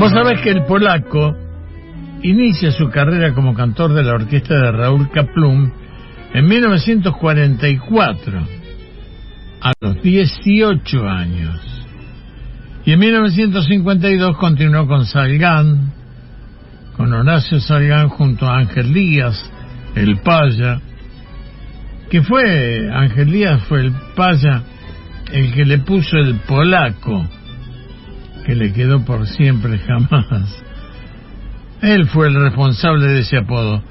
Vos sabés que el polaco inicia su carrera como cantor de la orquesta de Raúl Kaplum en 1944, a los 18 años. Y en 1952 continuó con Salgán, con Horacio Salgán junto a Ángel Díaz, el Paya, que fue, Ángel Díaz fue el Paya el que le puso el polaco, que le quedó por siempre jamás. Él fue el responsable de ese apodo.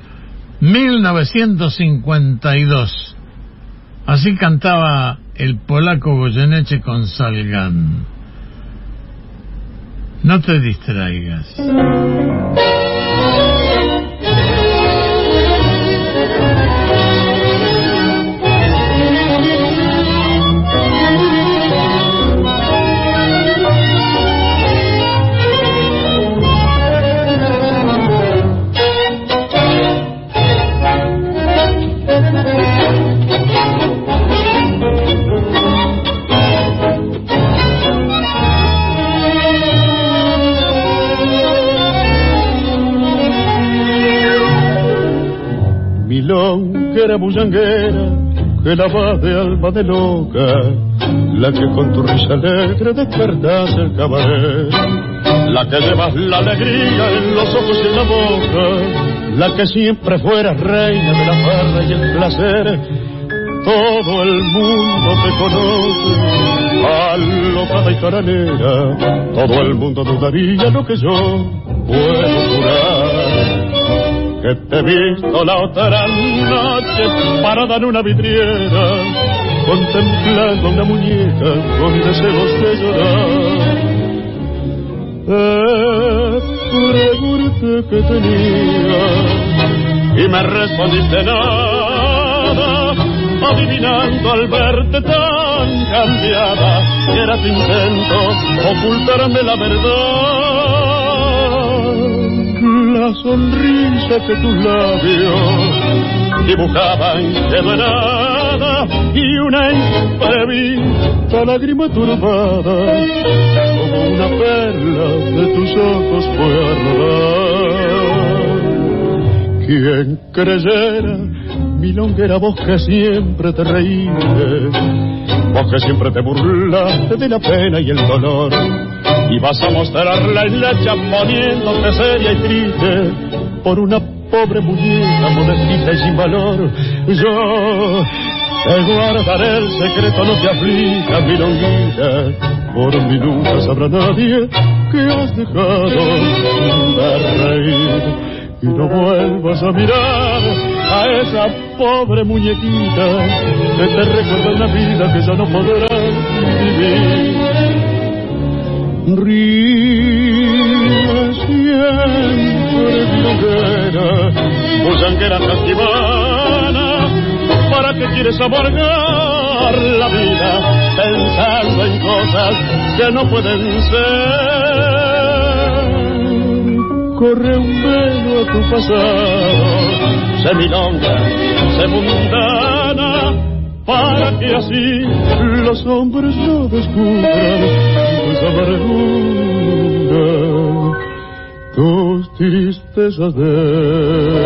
1952. Así cantaba el polaco Goyeneche con Salgan. No te distraigas. Bullanguera que la va de alma de loca, la que con tu risa alegre despertas el cabaret, la que llevas la alegría en los ojos y en la boca, la que siempre fuera reina de la farra y el placer. Todo el mundo te conoce, alocada y caranera, todo el mundo dudaría lo que yo puedo te he visto la otra noche parada en una vidriera, contemplando una muñeca con deseos de llorar. Te pregunté que tenía y me respondiste nada, adivinando al verte tan cambiada que era tu intento ocultarme la verdad la sonrisa que tus labios dibujaban quedó nada y una imprevista lágrima turbada como una perla de tus ojos fue a. ¿Quién creyera mi longuera voz que siempre te reíste? Vos que siempre te burlaste de la pena y el dolor y vas a mostrarla en la poniéndote seria y triste por una pobre muñeca modestita y sin valor. Yo te guardaré el secreto, no te aflijas, mi longuita, por mí nunca sabrá nadie que has dejado de reír. Y no vuelvas a mirar a esa pobre muñequita que te recuerda en la vida que ya no podrá vivir ríe siempre milonguera, bullanguera casquivana, ¿para qué quieres amargar la vida pensando en cosas que no pueden ser? Corre un velo a tu pasado, se milonga, se mundana, para que así los hombres no descubran amargura, tus tristezas de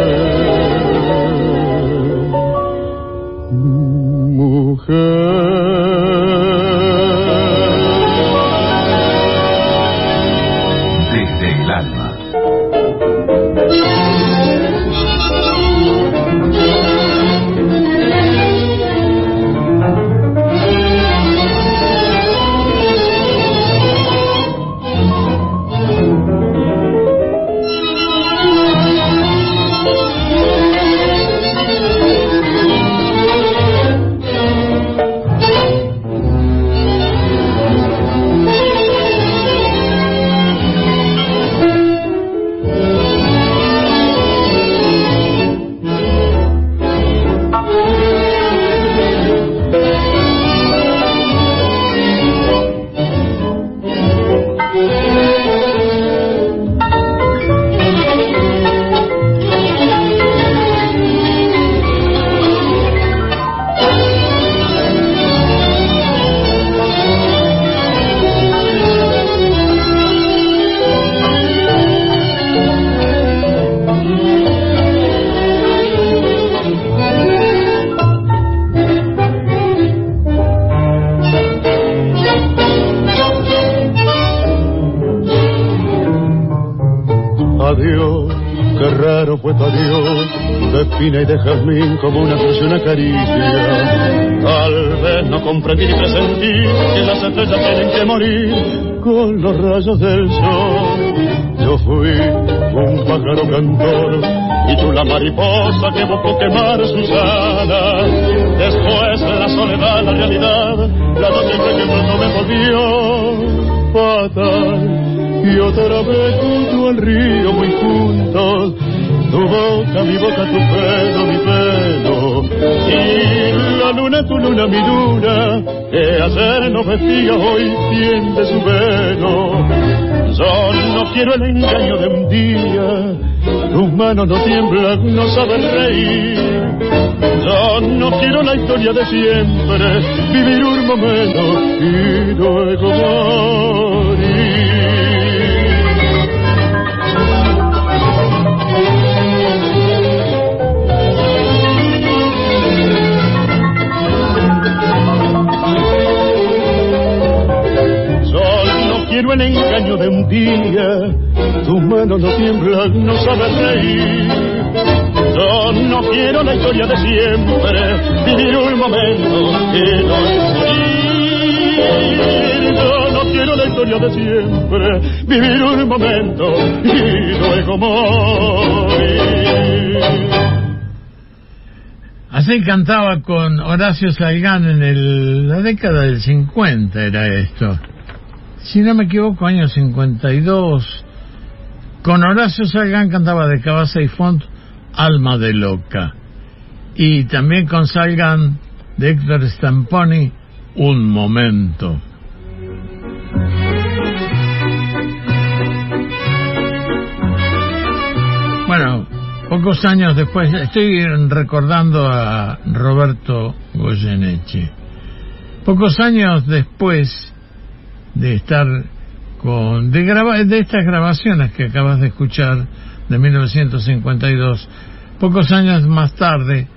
de jazmín como una una caricia. Tal vez no comprendí ni presentí que las estrellas tienen que morir con los rayos del sol. Yo fui un pájaro cantor y tú la mariposa que buscó quemar sus alas. Después la soledad, la realidad, la noche que no me volvió fatal. Y otra vez junto al río muy juntos tu boca, mi boca, tu pelo, mi pelo. Y la luna, tu luna, mi luna, que ayer nos vestía, hoy tiende su velo. Yo no quiero el engaño de un día, tus manos no tiemblan, no sabes reír. Yo no quiero la historia de siempre, vivir un momento y luego morir. Quiero el engaño de un día. Tus manos no tiemblan, no sabes reír. Yo no quiero la historia de siempre, vivir un momento y no morir. Yo no quiero la historia de siempre, vivir un momento y luego morir. Así cantaba con Horacio Salgán en la década del 50 era esto si no me equivoco, año 52, con Horacio Salgán cantaba de Cabeza y Font, Alma de Loca. Y también con Salgán de Héctor Stamponi, Un Momento. Bueno, pocos años después, estoy recordando a Roberto Goyeneche. Pocos años después, de estar con de, de estas grabaciones que acabas de escuchar de 1952 pocos años más tarde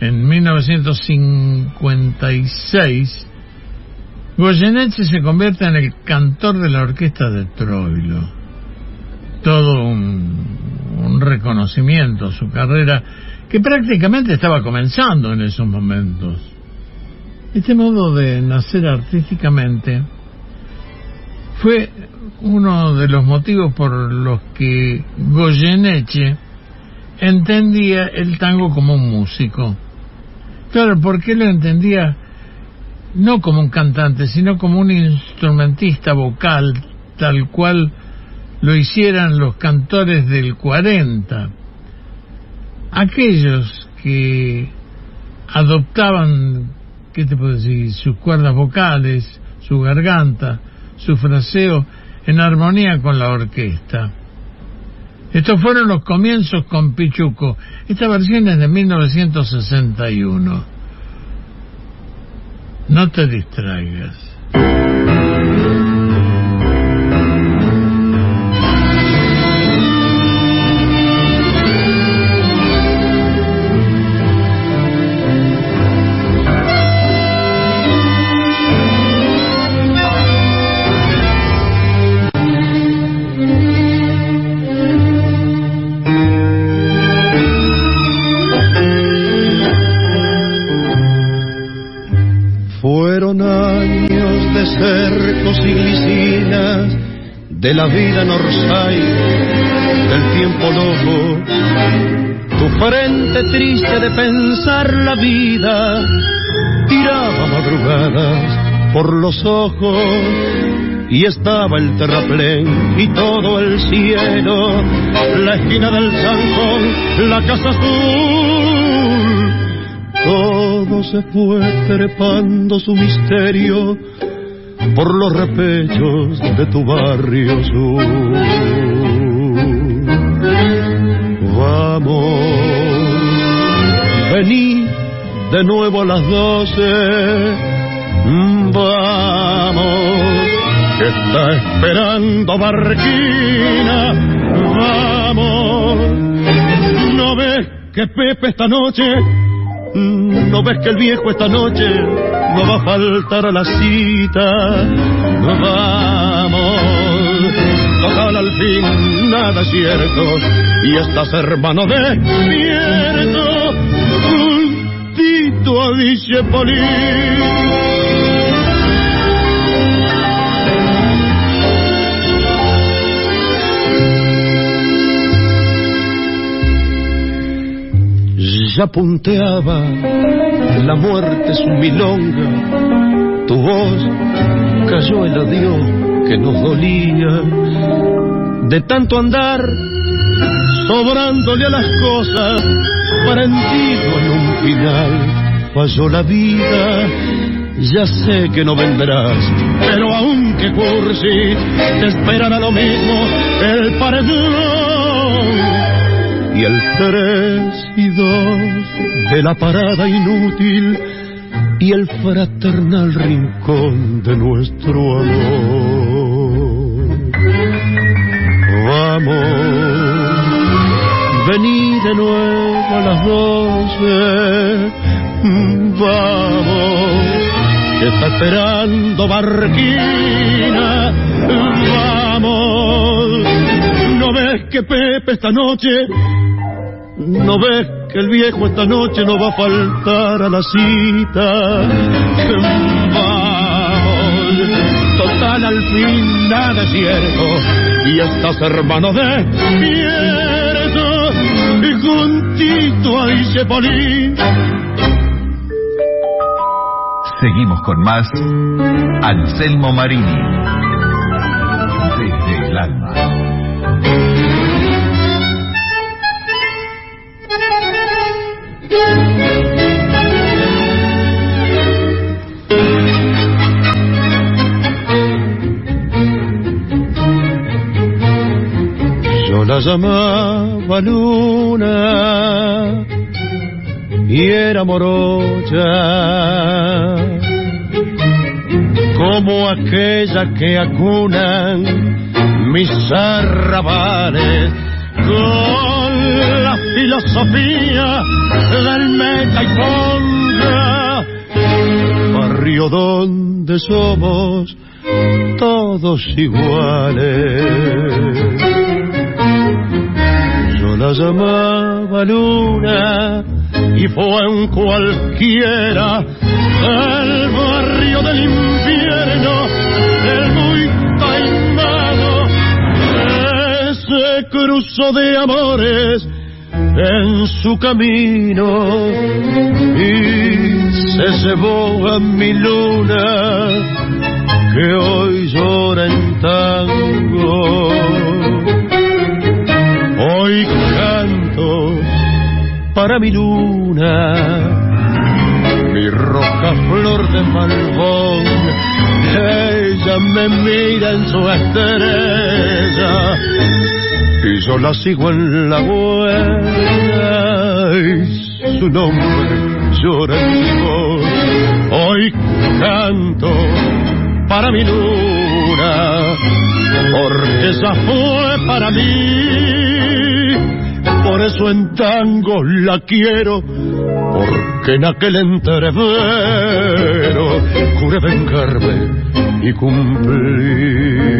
en 1956 Goyeneche se convierte en el cantor de la orquesta de Troilo. Todo un, un reconocimiento a su carrera que prácticamente estaba comenzando en esos momentos. Este modo de nacer artísticamente fue uno de los motivos por los que Goyeneche entendía el tango como un músico. Claro, porque lo entendía no como un cantante, sino como un instrumentista vocal, tal cual lo hicieran los cantores del 40. Aquellos que adoptaban, ¿qué te puedo decir?, sus cuerdas vocales, su garganta, su fraseo en armonía con la orquesta. Estos fueron los comienzos con Pichuco. Esta versión es de 1961. No te distraigas. De la vida norsay, del tiempo loco, tu frente triste de pensar la vida, tiraba madrugadas por los ojos y estaba el terraplén y todo el cielo, la esquina del zanjón, la casa azul, todo se fue trepando su misterio por los repechos de tu barrio sur. Vamos, vení de nuevo a las doce. Vamos, que está esperando Barquina. Vamos, no ves que Pepe esta noche, no ves que el viejo esta noche no va a faltar a la cita. Vamos, total al fin nada cierto y estás hermano despierto juntito a Polín. ya punteaba la muerte su milonga, tu voz cayó el adiós que nos dolía, de tanto andar sobrándole a las cosas, prendido en un final, falló la vida. Ya sé que no vendrás, pero aunque cursi, te esperará lo mismo el paredón y el tres y de la parada inútil y el fraternal rincón de nuestro amor. Vamos, vení de nuevo a las doce, vamos, está esperando Barquina, vamos, no ves que Pepe esta noche ¿No ves el viejo esta noche no va a faltar a la cita? Total al fin nada es. Y estás hermano despierto y juntito a Isepolín. Seguimos con más Anselmo Marini. Desde el alma. La llamaba luna y era morocha como aquella que acunan mis arrabales con filosofía del meta y ponga. Barrio donde somos todos iguales. La llamaba luna y fue en cualquiera el barrio del infierno, el muy taimado, ese cruzo de amores en su camino y se llevó a mi luna que hoy llora en tango Hoy canto para mi luna, mi roja flor de malvón. Ella me mira en su estrella y yo la sigo en la huella y su nombre llora en. Hoy canto para mi luna, porque esa fue para mí por eso en tango la quiero, porque en aquel entrevero juré vengarme y cumplir.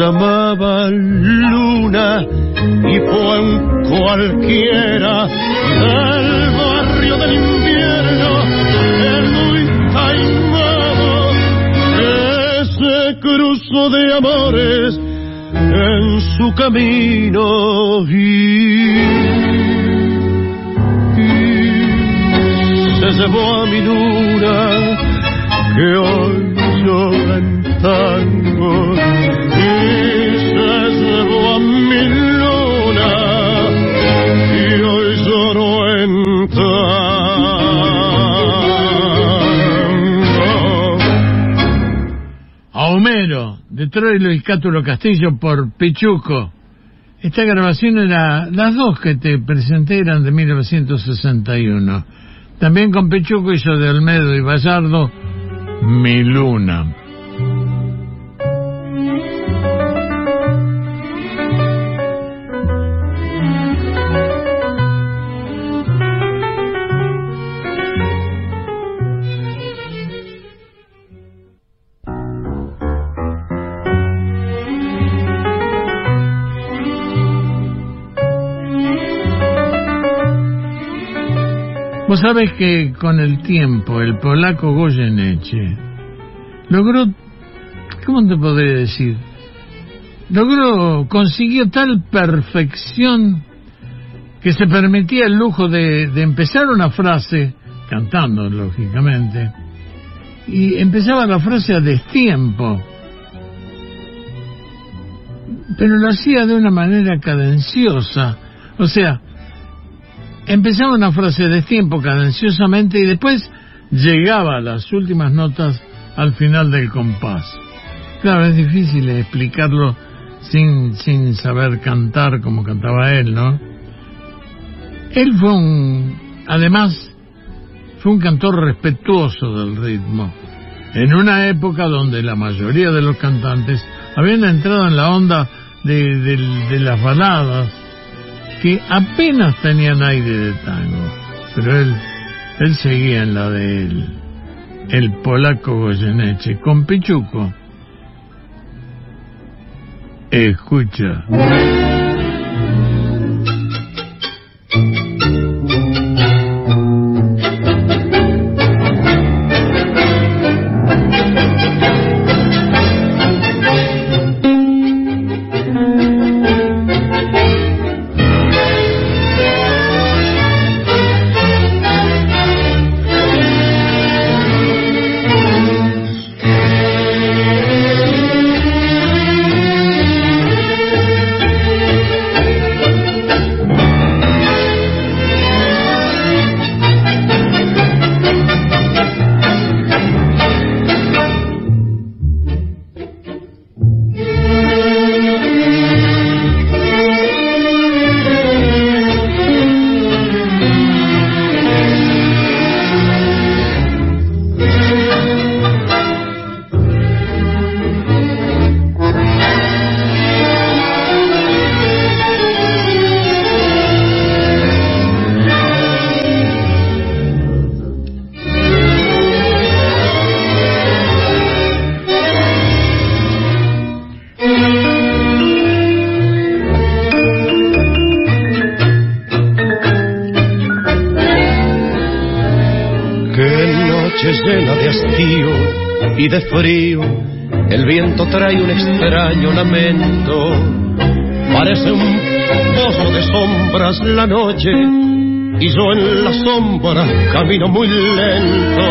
Llamaba luna y fue en cualquiera del barrio del invierno el muy taimado ese cruzo de amores en su camino y, y se llevó a mi luna que hoy Troilo y Cátulo Castillo por Pichuco. Esta grabación era, las dos que te presenté eran de 1961. También con Pichuco hizo de Olmedo y Vallardo Mi Luna. Vos sabés que con el tiempo el polaco Goyeneche logró, ¿cómo te podría decir? Logró, consiguió tal perfección que se permitía el lujo de, de empezar una frase, cantando lógicamente, y empezaba la frase a destiempo, pero lo hacía de una manera cadenciosa, o sea, empezaba una frase de tiempo cadenciosamente y después llegaba a las últimas notas al final del compás. Claro, es difícil explicarlo sin, sin saber cantar como cantaba él, ¿no? Él fue un, además, fue un cantor respetuoso del ritmo, en una época donde la mayoría de los cantantes habían entrado en la onda de, las baladas, que apenas tenían aire de tango, pero él, él seguía en la de él, el polaco Goyeneche, con Pichuco. Escucha. Y de frío, el viento trae un extraño lamento. Parece un pozo de sombras la noche, y yo en la sombra camino muy lento.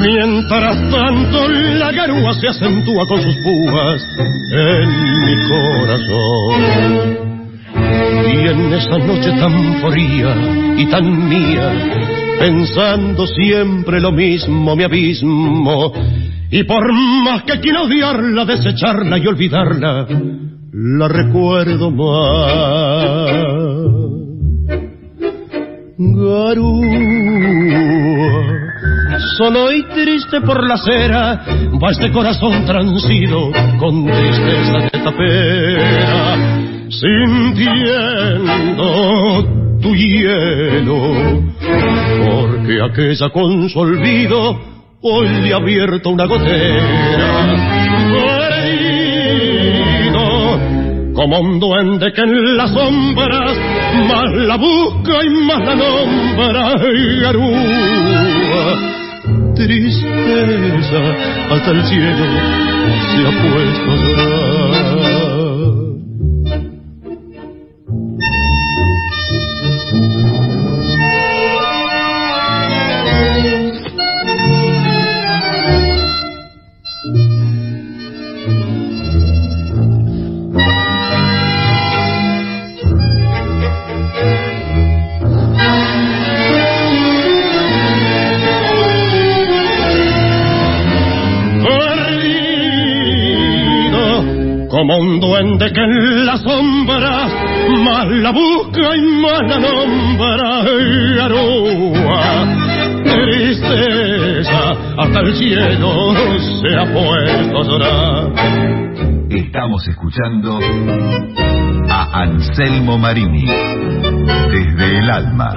Mientras tanto la garúa se acentúa con sus púas en mi corazón. Y en esa noche tan fría y tan mía, pensando siempre lo mismo, mi abismo. Y por más que quiero odiarla, desecharla y olvidarla, la recuerdo más. Garúa, solo y triste por la acera, va este corazón transido con tristeza de tapera, sintiendo tu hielo, porque aquella con su olvido hoy le ha abierto una gotera. Perdido, como un duende que en las sombras más la busca y más la nombra, garúa. Tristeza, hasta el cielo se ha puesto a llorar. Como un duende que en las sombras más la busca y más la nombra. Arúa, tristeza, hasta el cielo se ha puesto a llorar. Estamos escuchando a Anselmo Marini desde el alma.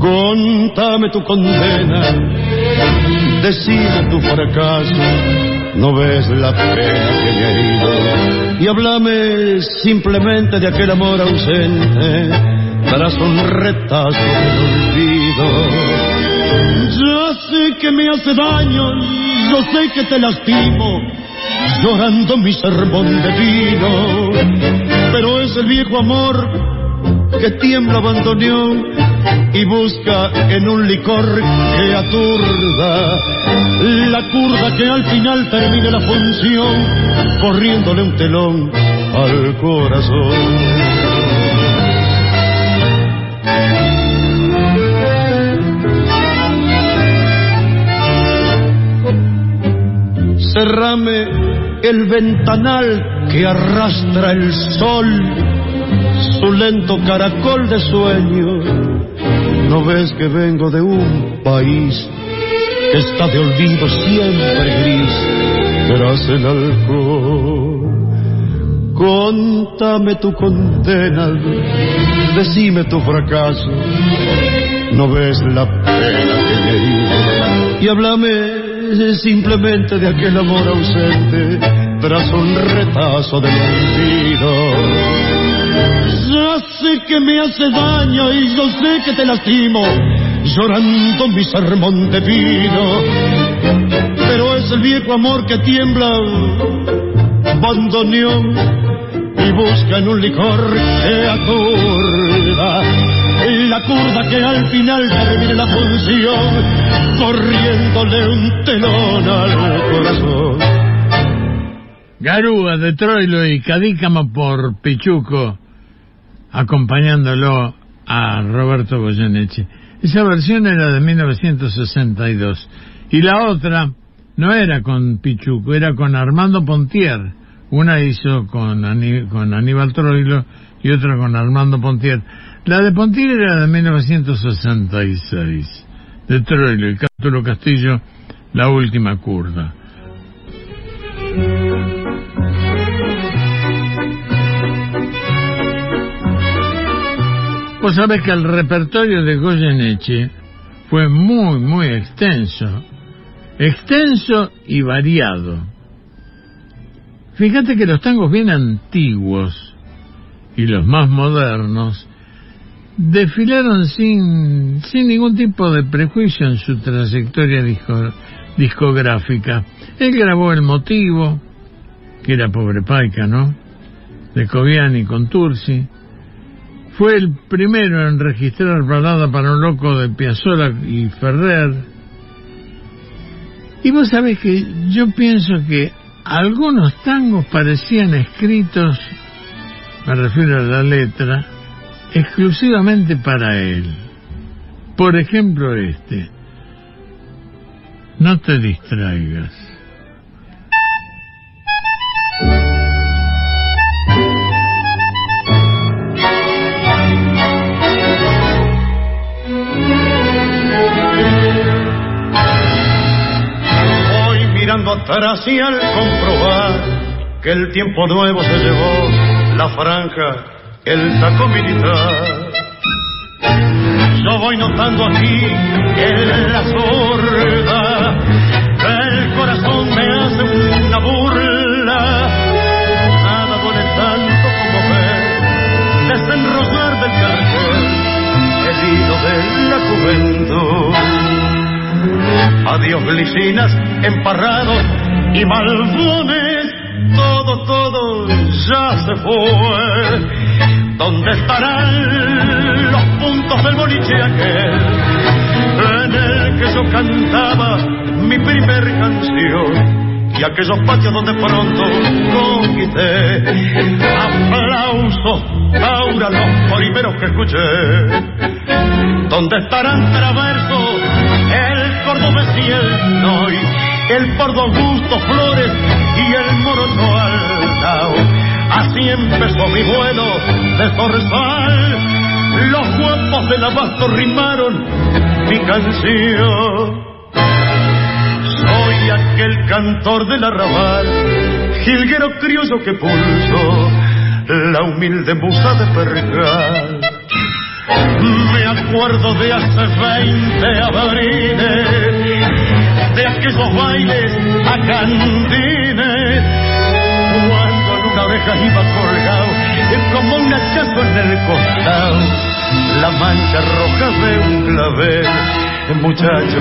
Contame tu condena, decide tu fracaso, no ves la pena que me ha herido y háblame simplemente de aquel amor ausente tras un retazo del olvido. Ya sé que me hace daño, yo sé que te lastimo, llorando mi sermón de vino, pero es el viejo amor que tiembla abandoneón y busca en un licor que aturda la curva que al final termine la función corriéndole un telón al corazón. Cerrame el ventanal que arrastra el sol, su lento caracol de sueño. No ves que vengo de un país que está de olvido siempre gris tras el alcohol. Contame tu condena, decime tu fracaso. No ves la pena que me herido y háblame simplemente de aquel amor ausente tras un retazo del olvido. Ya sé que me hace daño y yo sé que te lastimo, llorando mi sermón de vino. Pero es el viejo amor que tiembla, bandoneón, y busca en un licor que aturda la curva que al final termine la función, corriéndole un telón al corazón. Garúa de Troilo y Cadícamo por Pichuco, acompañándolo a Roberto Goyeneche. Esa versión era de 1962. Y la otra no era con Pichuco, era con Armando Pontier. Una hizo con, con Aníbal Troilo y otra con Armando Pontier. La de Pontier era de 1966, de Troilo y Cátulo Castillo, La Última Curda. Vos sabés que el repertorio de Goyeneche fue muy, muy extenso, extenso y variado. Fíjate que los tangos bien antiguos y los más modernos desfilaron sin, sin ningún tipo de prejuicio en su trayectoria discográfica. Él grabó El Motivo, que era Pobre Paica, ¿no? De Coviani con Tursi. Fue el primero en registrar balada para un loco de Piazzolla y Ferrer. Y vos sabés que yo pienso que algunos tangos parecían escritos, me refiero a la letra, exclusivamente para él. Por ejemplo este, no te distraigas. Atrás y al comprobar que el tiempo nuevo se llevó la franja, el taco militar. Yo voy notando aquí en la sorda el corazón me hace una burla. Nada duele tanto como ver desenrollar del cartel el hilo de la juventud. Adiós glicinas emparrados y malvones, todo, todo ya se fue. ¿Dónde estarán los puntos del boliche aquel en el que yo cantaba mi primer canción? Y aquellos patios donde pronto conquisté aplausos, aura los primeros que escuché. ¿Dónde estarán traversos el cordobés y el noy, el pardo Augusto Flores y el morocho Aldao? Así empezó mi vuelo de zorzal. Los guapos del abasto rimaron mi canción. Soy aquel cantor del arrabal, jilguero criollo que pulso la humilde musa de percal. Me acuerdo de hace veinte abriles, de aquellos bailes a candines, cuando en una oreja iba colgado, como un hachazo en el costado, la mancha roja de un clavel. Muchacho,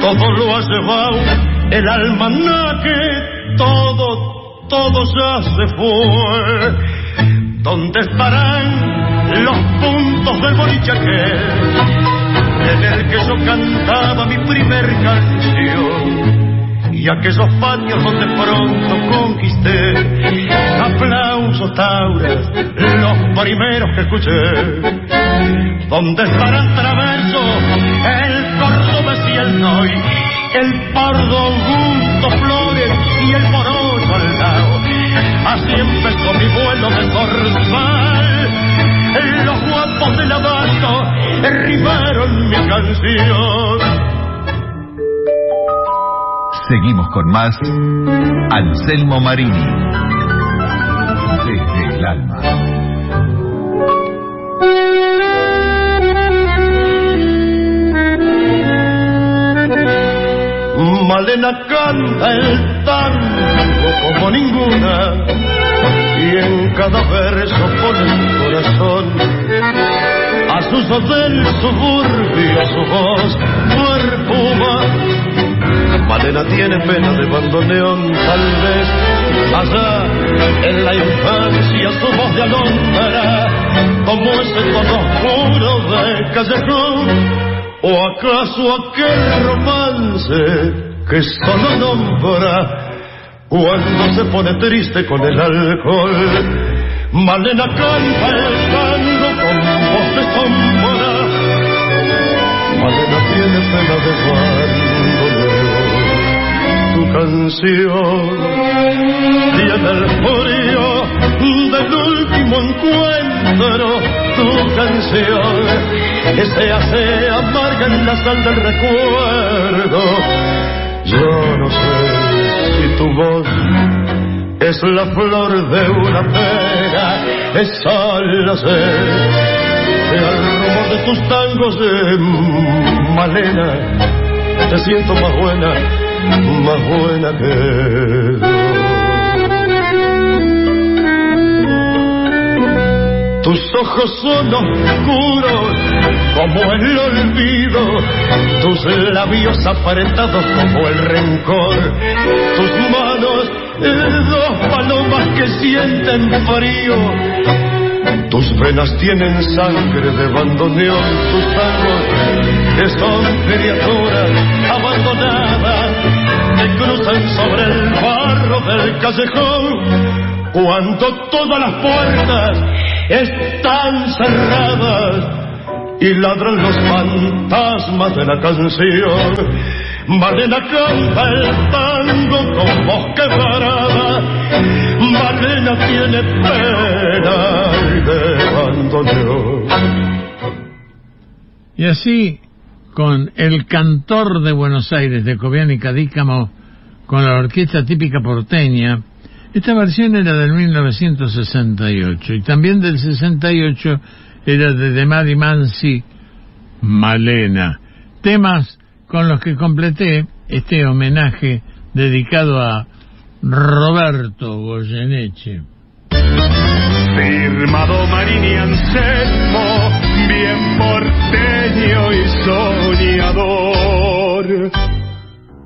todo lo ha llevado el almanaque, todo, todo ya se fue. ¿Dónde estarán los puntos del bolichaque en el que yo cantaba mi primer canción? Y aquellos patios donde pronto conquisté aplausos tauras, los primeros que escuché. ¿Dónde estarán traversos el cordobés y el noy, el pardo Augusto Flores y el morocho al lado? Así empezó mi vuelo de. Guapos del abasto derribaron mi canción. Seguimos con más Anselmo Marini. Desde el alma. Malena canta el tango como ninguna y en cada verso pone un corazón sus del suburbio su voz perfuma Malena tiene pena de bandoneón, tal vez allá en la infancia su voz de alondra, como ese tono oscuro de callejón, o acaso aquel romance que solo nombra cuando se pone triste con el alcohol. Malena canta el de sombra, Malena tiene pena de bandoneo tu canción. Tiene el frío del último encuentro tu canción. Que se hace amarga en la sal del recuerdo. Yo no sé si tu voz es la flor de una pera esa la sé al rumor de tus tangos de Malena te siento más buena más buena que. Tus ojos son oscuros como el olvido, tus labios apretados como el rencor, tus manos dos palomas que sienten frío. Tus venas tienen sangre de bandoneón, tus tangos son criaturas abandonadas que cruzan sobre el barro del callejón cuando todas las puertas están cerradas y ladran los fantasmas de la canción. Malena canta el tango con voz quebrada, Malena tiene pena de abandono. Y así, con el cantor de Buenos Aires, de Cobian y Cadícamo, con la orquesta típica porteña. Esta versión era del 1968 y también del 68 era de De Mari Mansi Malena. Temas con los que completé este homenaje dedicado a Roberto Goyeneche. Firmado Marini Anselmo, bien porteño y soñador